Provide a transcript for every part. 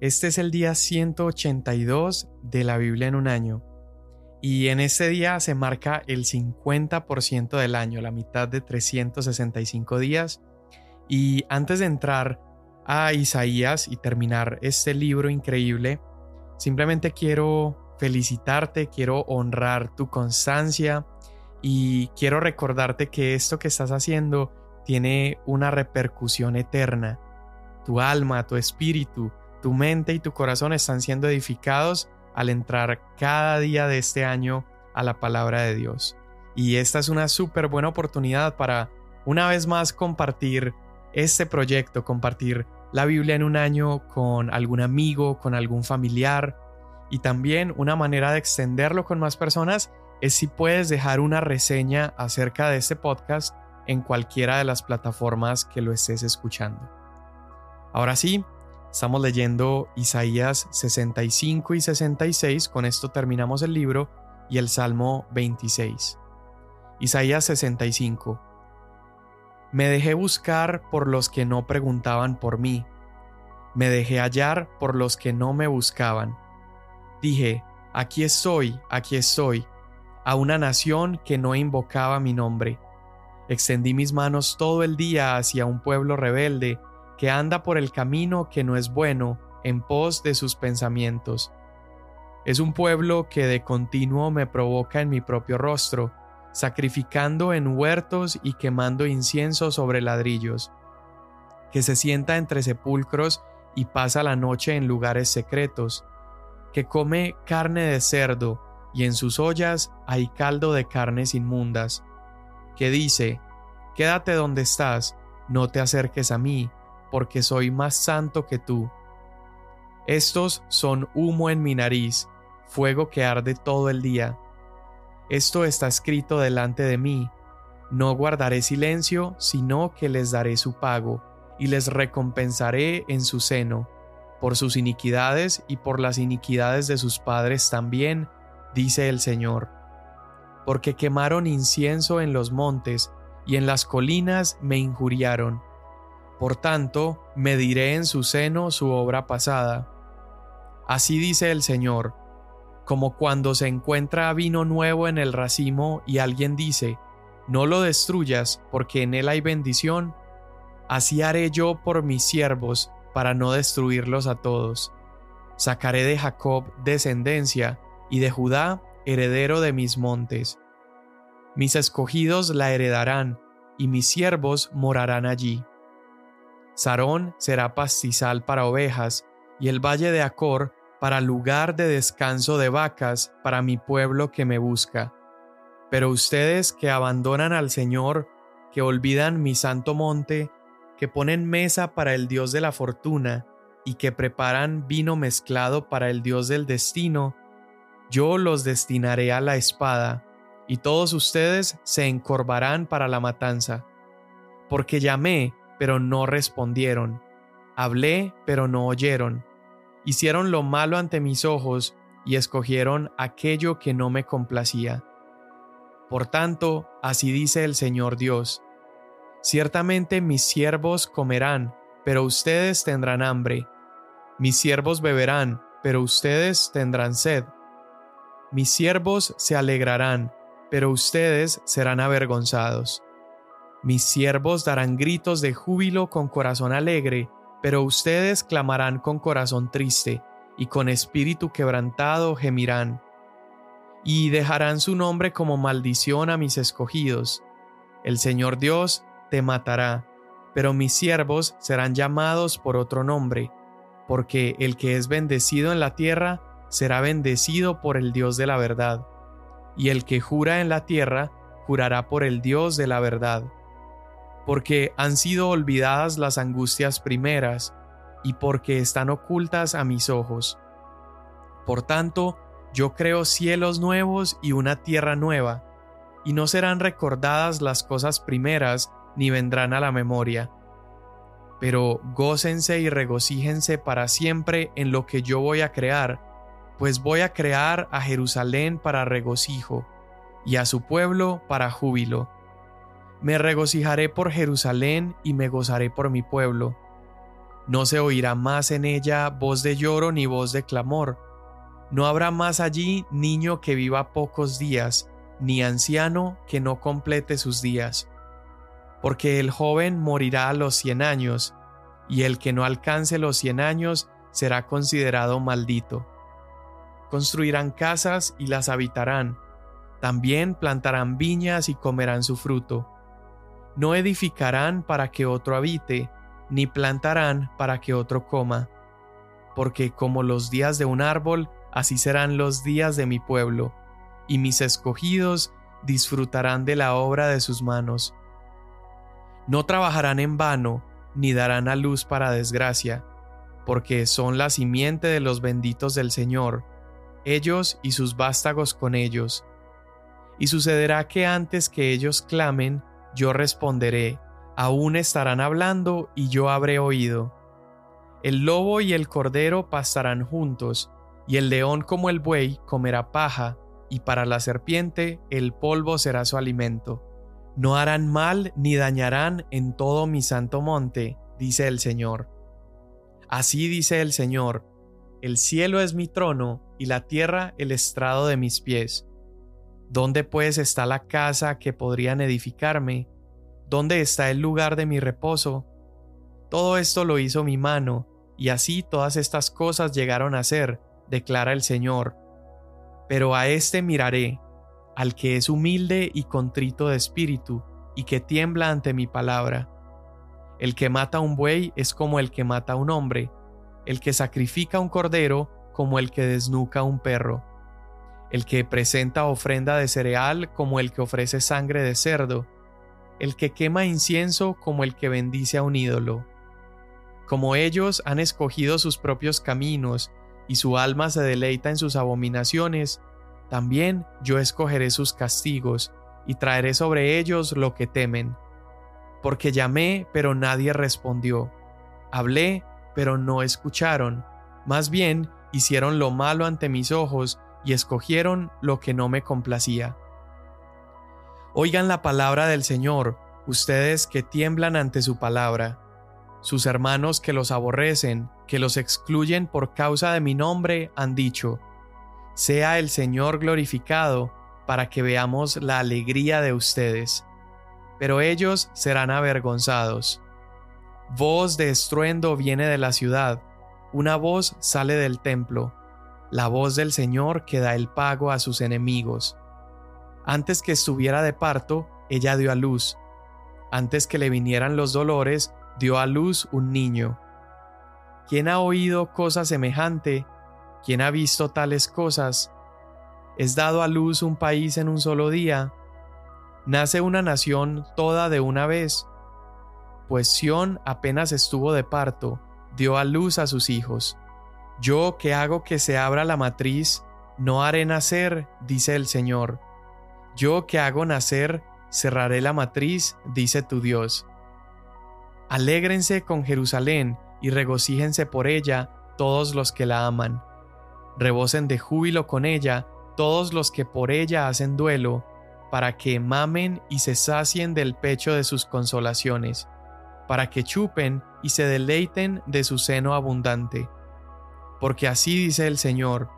Este es el día 182 de la Biblia en un año. Y en este día se marca el 50% del año, la mitad de 365 días. Y antes de entrar a Isaías y terminar este libro increíble, simplemente quiero felicitarte, quiero honrar tu constancia y quiero recordarte que esto que estás haciendo tiene una repercusión eterna. Tu alma, tu espíritu, tu mente y tu corazón están siendo edificados al entrar cada día de este año a la palabra de Dios. Y esta es una súper buena oportunidad para una vez más compartir este proyecto, compartir la Biblia en un año con algún amigo, con algún familiar. Y también una manera de extenderlo con más personas es si puedes dejar una reseña acerca de este podcast en cualquiera de las plataformas que lo estés escuchando. Ahora sí, Estamos leyendo Isaías 65 y 66, con esto terminamos el libro, y el Salmo 26. Isaías 65. Me dejé buscar por los que no preguntaban por mí. Me dejé hallar por los que no me buscaban. Dije, aquí estoy, aquí estoy, a una nación que no invocaba mi nombre. Extendí mis manos todo el día hacia un pueblo rebelde que anda por el camino que no es bueno en pos de sus pensamientos. Es un pueblo que de continuo me provoca en mi propio rostro, sacrificando en huertos y quemando incienso sobre ladrillos, que se sienta entre sepulcros y pasa la noche en lugares secretos, que come carne de cerdo y en sus ollas hay caldo de carnes inmundas, que dice, Quédate donde estás, no te acerques a mí, porque soy más santo que tú. Estos son humo en mi nariz, fuego que arde todo el día. Esto está escrito delante de mí. No guardaré silencio, sino que les daré su pago, y les recompensaré en su seno, por sus iniquidades y por las iniquidades de sus padres también, dice el Señor. Porque quemaron incienso en los montes, y en las colinas me injuriaron por tanto, mediré en su seno su obra pasada. Así dice el Señor, como cuando se encuentra vino nuevo en el racimo y alguien dice, no lo destruyas, porque en él hay bendición, así haré yo por mis siervos, para no destruirlos a todos. Sacaré de Jacob descendencia, y de Judá heredero de mis montes. Mis escogidos la heredarán, y mis siervos morarán allí. Sarón será pastizal para ovejas, y el valle de Acor para lugar de descanso de vacas para mi pueblo que me busca. Pero ustedes que abandonan al Señor, que olvidan mi santo monte, que ponen mesa para el Dios de la fortuna, y que preparan vino mezclado para el Dios del destino, yo los destinaré a la espada, y todos ustedes se encorvarán para la matanza. Porque llamé, pero no respondieron. Hablé, pero no oyeron. Hicieron lo malo ante mis ojos y escogieron aquello que no me complacía. Por tanto, así dice el Señor Dios. Ciertamente mis siervos comerán, pero ustedes tendrán hambre. Mis siervos beberán, pero ustedes tendrán sed. Mis siervos se alegrarán, pero ustedes serán avergonzados. Mis siervos darán gritos de júbilo con corazón alegre, pero ustedes clamarán con corazón triste, y con espíritu quebrantado gemirán. Y dejarán su nombre como maldición a mis escogidos. El Señor Dios te matará, pero mis siervos serán llamados por otro nombre, porque el que es bendecido en la tierra será bendecido por el Dios de la verdad, y el que jura en la tierra jurará por el Dios de la verdad porque han sido olvidadas las angustias primeras, y porque están ocultas a mis ojos. Por tanto, yo creo cielos nuevos y una tierra nueva, y no serán recordadas las cosas primeras, ni vendrán a la memoria. Pero gócense y regocíjense para siempre en lo que yo voy a crear, pues voy a crear a Jerusalén para regocijo, y a su pueblo para júbilo me regocijaré por Jerusalén y me gozaré por mi pueblo. No se oirá más en ella voz de lloro ni voz de clamor. No habrá más allí niño que viva pocos días, ni anciano que no complete sus días. Porque el joven morirá a los cien años, y el que no alcance los cien años será considerado maldito. Construirán casas y las habitarán, también plantarán viñas y comerán su fruto. No edificarán para que otro habite, ni plantarán para que otro coma. Porque como los días de un árbol, así serán los días de mi pueblo, y mis escogidos disfrutarán de la obra de sus manos. No trabajarán en vano, ni darán a luz para desgracia, porque son la simiente de los benditos del Señor, ellos y sus vástagos con ellos. Y sucederá que antes que ellos clamen, yo responderé, aún estarán hablando y yo habré oído. El lobo y el cordero pastarán juntos, y el león como el buey comerá paja, y para la serpiente el polvo será su alimento. No harán mal ni dañarán en todo mi santo monte, dice el Señor. Así dice el Señor, el cielo es mi trono y la tierra el estrado de mis pies. ¿Dónde pues está la casa que podrían edificarme? ¿Dónde está el lugar de mi reposo? Todo esto lo hizo mi mano, y así todas estas cosas llegaron a ser, declara el Señor. Pero a éste miraré, al que es humilde y contrito de espíritu, y que tiembla ante mi palabra. El que mata un buey es como el que mata un hombre, el que sacrifica un cordero como el que desnuca un perro el que presenta ofrenda de cereal como el que ofrece sangre de cerdo, el que quema incienso como el que bendice a un ídolo. Como ellos han escogido sus propios caminos y su alma se deleita en sus abominaciones, también yo escogeré sus castigos y traeré sobre ellos lo que temen. Porque llamé, pero nadie respondió. Hablé, pero no escucharon. Más bien, hicieron lo malo ante mis ojos y escogieron lo que no me complacía. Oigan la palabra del Señor, ustedes que tiemblan ante su palabra, sus hermanos que los aborrecen, que los excluyen por causa de mi nombre, han dicho, sea el Señor glorificado, para que veamos la alegría de ustedes. Pero ellos serán avergonzados. Voz de estruendo viene de la ciudad, una voz sale del templo la voz del Señor que da el pago a sus enemigos. Antes que estuviera de parto, ella dio a luz. Antes que le vinieran los dolores, dio a luz un niño. ¿Quién ha oído cosa semejante? ¿Quién ha visto tales cosas? ¿Es dado a luz un país en un solo día? ¿Nace una nación toda de una vez? Pues Sión apenas estuvo de parto, dio a luz a sus hijos. Yo que hago que se abra la matriz, no haré nacer, dice el Señor. Yo que hago nacer, cerraré la matriz, dice tu Dios. Alégrense con Jerusalén y regocíjense por ella todos los que la aman. Rebosen de júbilo con ella todos los que por ella hacen duelo, para que mamen y se sacien del pecho de sus consolaciones, para que chupen y se deleiten de su seno abundante porque así dice el Señor,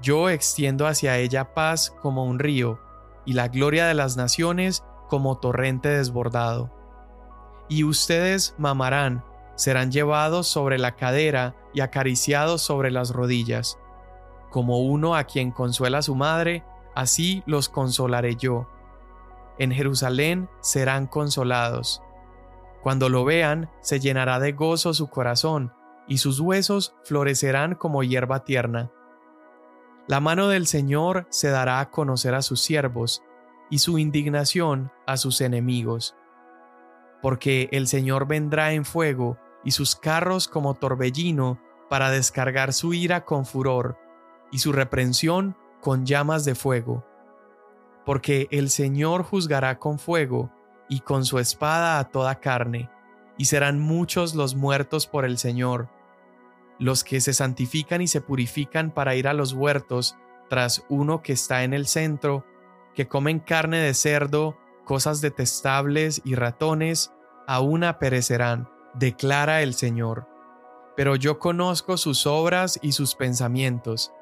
yo extiendo hacia ella paz como un río, y la gloria de las naciones como torrente desbordado. Y ustedes mamarán, serán llevados sobre la cadera y acariciados sobre las rodillas. Como uno a quien consuela su madre, así los consolaré yo. En Jerusalén serán consolados. Cuando lo vean, se llenará de gozo su corazón, y sus huesos florecerán como hierba tierna. La mano del Señor se dará a conocer a sus siervos, y su indignación a sus enemigos. Porque el Señor vendrá en fuego, y sus carros como torbellino, para descargar su ira con furor, y su reprensión con llamas de fuego. Porque el Señor juzgará con fuego, y con su espada a toda carne, y serán muchos los muertos por el Señor, los que se santifican y se purifican para ir a los huertos tras uno que está en el centro, que comen carne de cerdo, cosas detestables y ratones, a una perecerán, declara el Señor. pero yo conozco sus obras y sus pensamientos.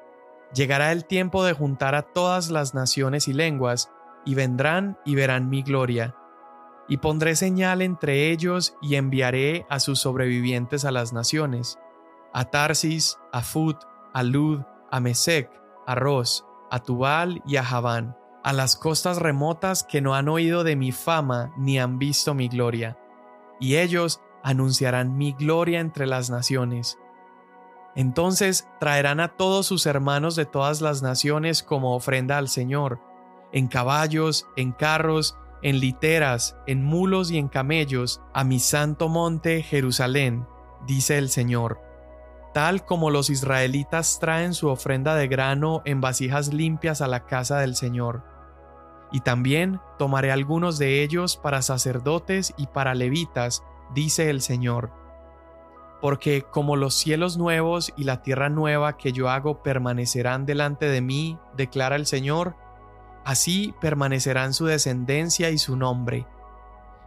Llegará el tiempo de juntar a todas las naciones y lenguas, y vendrán y verán mi gloria. Y pondré señal entre ellos y enviaré a sus sobrevivientes a las naciones, a Tarsis, a Fut, a Lud, a Mesec, a Ros, a Tubal y a Javán, a las costas remotas que no han oído de mi fama ni han visto mi gloria. Y ellos anunciarán mi gloria entre las naciones. Entonces traerán a todos sus hermanos de todas las naciones como ofrenda al Señor, en caballos, en carros, en literas, en mulos y en camellos, a mi santo monte Jerusalén, dice el Señor. Tal como los israelitas traen su ofrenda de grano en vasijas limpias a la casa del Señor. Y también tomaré algunos de ellos para sacerdotes y para levitas, dice el Señor. Porque como los cielos nuevos y la tierra nueva que yo hago permanecerán delante de mí, declara el Señor, así permanecerán su descendencia y su nombre.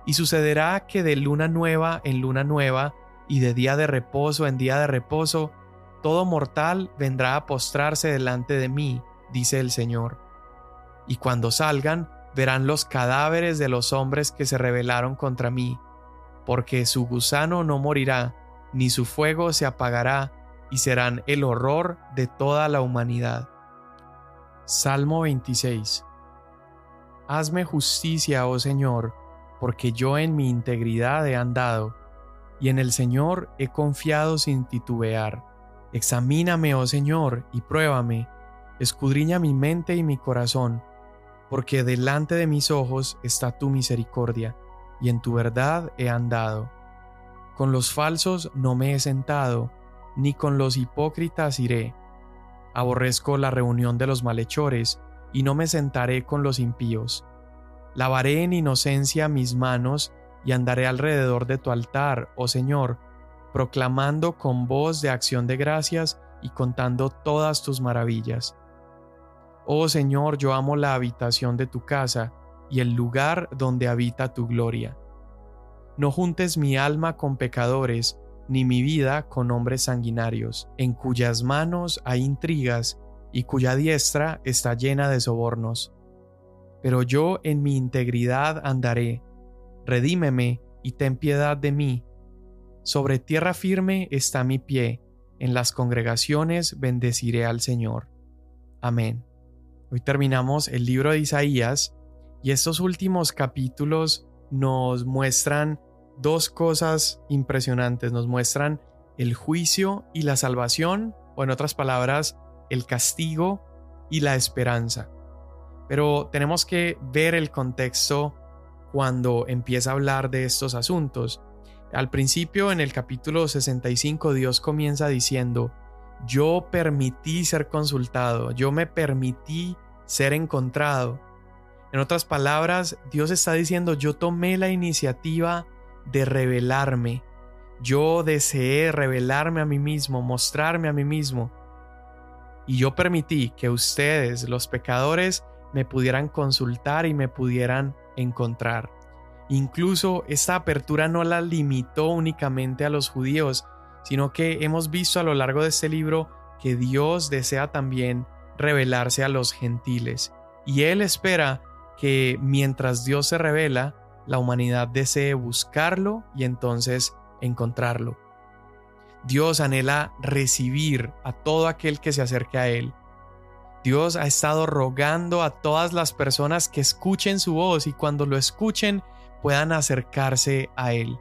Y sucederá que de luna nueva en luna nueva, y de día de reposo en día de reposo, todo mortal vendrá a postrarse delante de mí, dice el Señor. Y cuando salgan, verán los cadáveres de los hombres que se rebelaron contra mí, porque su gusano no morirá, ni su fuego se apagará, y serán el horror de toda la humanidad. Salmo 26 Hazme justicia, oh Señor, porque yo en mi integridad he andado, y en el Señor he confiado sin titubear. Examíname, oh Señor, y pruébame, escudriña mi mente y mi corazón, porque delante de mis ojos está tu misericordia y en tu verdad he andado. Con los falsos no me he sentado, ni con los hipócritas iré. Aborrezco la reunión de los malhechores, y no me sentaré con los impíos. Lavaré en inocencia mis manos, y andaré alrededor de tu altar, oh Señor, proclamando con voz de acción de gracias y contando todas tus maravillas. Oh Señor, yo amo la habitación de tu casa, y el lugar donde habita tu gloria. No juntes mi alma con pecadores, ni mi vida con hombres sanguinarios, en cuyas manos hay intrigas y cuya diestra está llena de sobornos. Pero yo en mi integridad andaré, redímeme y ten piedad de mí. Sobre tierra firme está mi pie, en las congregaciones bendeciré al Señor. Amén. Hoy terminamos el libro de Isaías y estos últimos capítulos nos muestran dos cosas impresionantes. Nos muestran el juicio y la salvación, o en otras palabras, el castigo y la esperanza. Pero tenemos que ver el contexto cuando empieza a hablar de estos asuntos. Al principio, en el capítulo 65, Dios comienza diciendo, yo permití ser consultado, yo me permití ser encontrado. En otras palabras, Dios está diciendo, yo tomé la iniciativa de revelarme. Yo deseé revelarme a mí mismo, mostrarme a mí mismo. Y yo permití que ustedes, los pecadores, me pudieran consultar y me pudieran encontrar. Incluso esta apertura no la limitó únicamente a los judíos, sino que hemos visto a lo largo de este libro que Dios desea también revelarse a los gentiles. Y Él espera que mientras Dios se revela, la humanidad desee buscarlo y entonces encontrarlo. Dios anhela recibir a todo aquel que se acerque a Él. Dios ha estado rogando a todas las personas que escuchen su voz y cuando lo escuchen puedan acercarse a Él.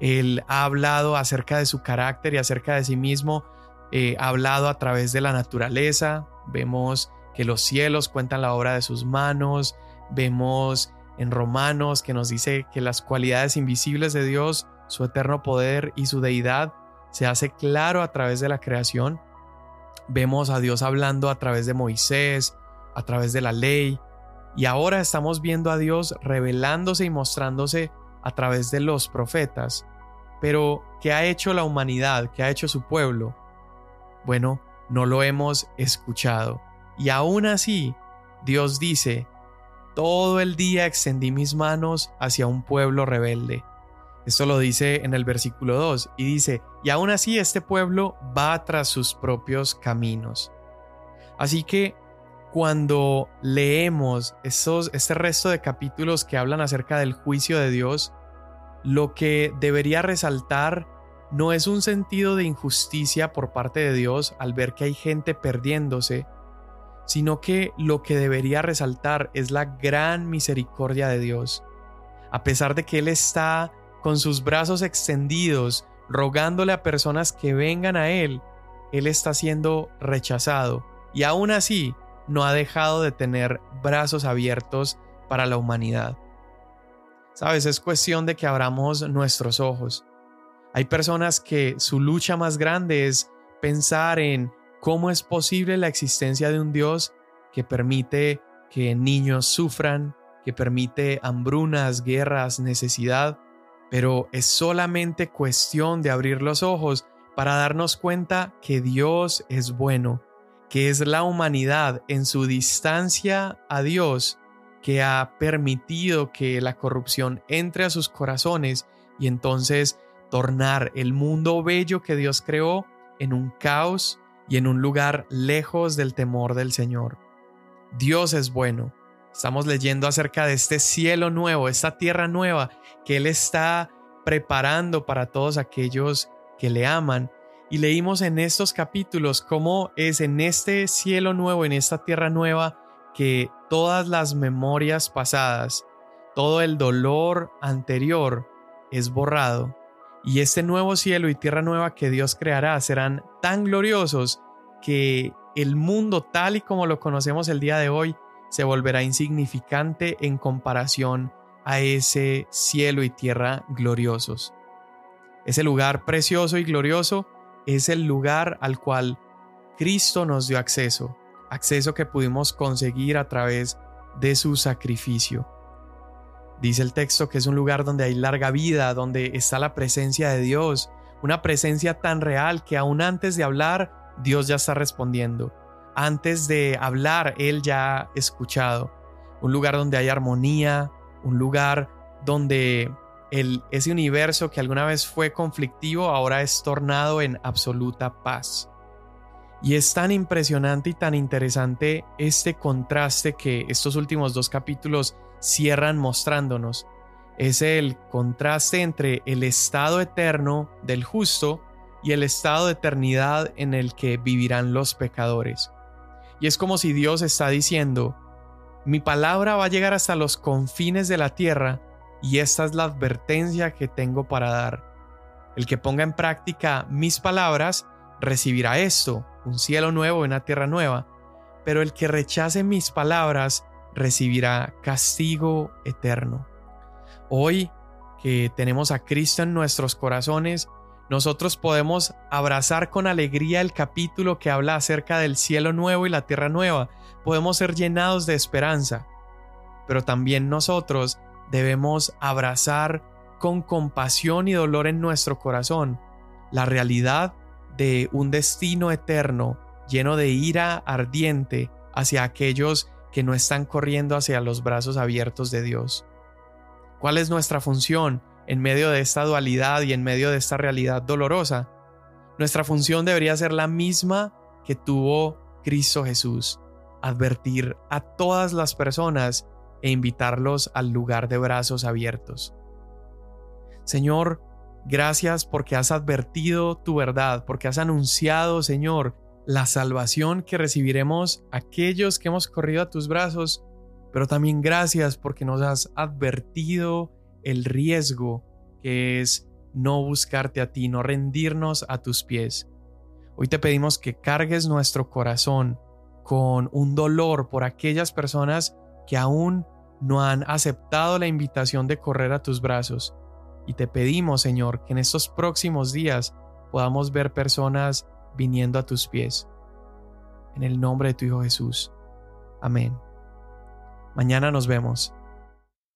Él ha hablado acerca de su carácter y acerca de sí mismo, eh, ha hablado a través de la naturaleza, vemos que los cielos cuentan la obra de sus manos, vemos en Romanos que nos dice que las cualidades invisibles de Dios, su eterno poder y su deidad se hace claro a través de la creación. Vemos a Dios hablando a través de Moisés, a través de la ley, y ahora estamos viendo a Dios revelándose y mostrándose a través de los profetas. Pero, ¿qué ha hecho la humanidad? ¿Qué ha hecho su pueblo? Bueno, no lo hemos escuchado. Y aún así, Dios dice, todo el día extendí mis manos hacia un pueblo rebelde. Esto lo dice en el versículo 2 y dice, y aún así este pueblo va tras sus propios caminos. Así que cuando leemos estos, este resto de capítulos que hablan acerca del juicio de Dios, lo que debería resaltar no es un sentido de injusticia por parte de Dios al ver que hay gente perdiéndose, sino que lo que debería resaltar es la gran misericordia de Dios. A pesar de que Él está con sus brazos extendidos, rogándole a personas que vengan a Él, Él está siendo rechazado y aún así no ha dejado de tener brazos abiertos para la humanidad. Sabes, es cuestión de que abramos nuestros ojos. Hay personas que su lucha más grande es pensar en cómo es posible la existencia de un Dios que permite que niños sufran, que permite hambrunas, guerras, necesidad, pero es solamente cuestión de abrir los ojos para darnos cuenta que Dios es bueno, que es la humanidad en su distancia a Dios que ha permitido que la corrupción entre a sus corazones y entonces tornar el mundo bello que Dios creó en un caos y en un lugar lejos del temor del Señor. Dios es bueno. Estamos leyendo acerca de este cielo nuevo, esta tierra nueva que Él está preparando para todos aquellos que le aman. Y leímos en estos capítulos cómo es en este cielo nuevo, en esta tierra nueva, que todas las memorias pasadas, todo el dolor anterior es borrado y este nuevo cielo y tierra nueva que Dios creará serán tan gloriosos que el mundo tal y como lo conocemos el día de hoy se volverá insignificante en comparación a ese cielo y tierra gloriosos. Ese lugar precioso y glorioso es el lugar al cual Cristo nos dio acceso acceso que pudimos conseguir a través de su sacrificio. Dice el texto que es un lugar donde hay larga vida, donde está la presencia de Dios, una presencia tan real que aún antes de hablar, Dios ya está respondiendo. Antes de hablar, Él ya ha escuchado. Un lugar donde hay armonía, un lugar donde el, ese universo que alguna vez fue conflictivo ahora es tornado en absoluta paz. Y es tan impresionante y tan interesante este contraste que estos últimos dos capítulos cierran mostrándonos. Es el contraste entre el estado eterno del justo y el estado de eternidad en el que vivirán los pecadores. Y es como si Dios está diciendo, mi palabra va a llegar hasta los confines de la tierra y esta es la advertencia que tengo para dar. El que ponga en práctica mis palabras recibirá esto, un cielo nuevo y una tierra nueva, pero el que rechace mis palabras recibirá castigo eterno. Hoy que tenemos a Cristo en nuestros corazones, nosotros podemos abrazar con alegría el capítulo que habla acerca del cielo nuevo y la tierra nueva. Podemos ser llenados de esperanza. Pero también nosotros debemos abrazar con compasión y dolor en nuestro corazón la realidad de un destino eterno lleno de ira ardiente hacia aquellos que no están corriendo hacia los brazos abiertos de Dios. ¿Cuál es nuestra función en medio de esta dualidad y en medio de esta realidad dolorosa? Nuestra función debería ser la misma que tuvo Cristo Jesús, advertir a todas las personas e invitarlos al lugar de brazos abiertos. Señor, Gracias porque has advertido tu verdad, porque has anunciado, Señor, la salvación que recibiremos aquellos que hemos corrido a tus brazos, pero también gracias porque nos has advertido el riesgo que es no buscarte a ti, no rendirnos a tus pies. Hoy te pedimos que cargues nuestro corazón con un dolor por aquellas personas que aún no han aceptado la invitación de correr a tus brazos y te pedimos, Señor, que en estos próximos días podamos ver personas viniendo a tus pies. En el nombre de tu Hijo Jesús. Amén. Mañana nos vemos.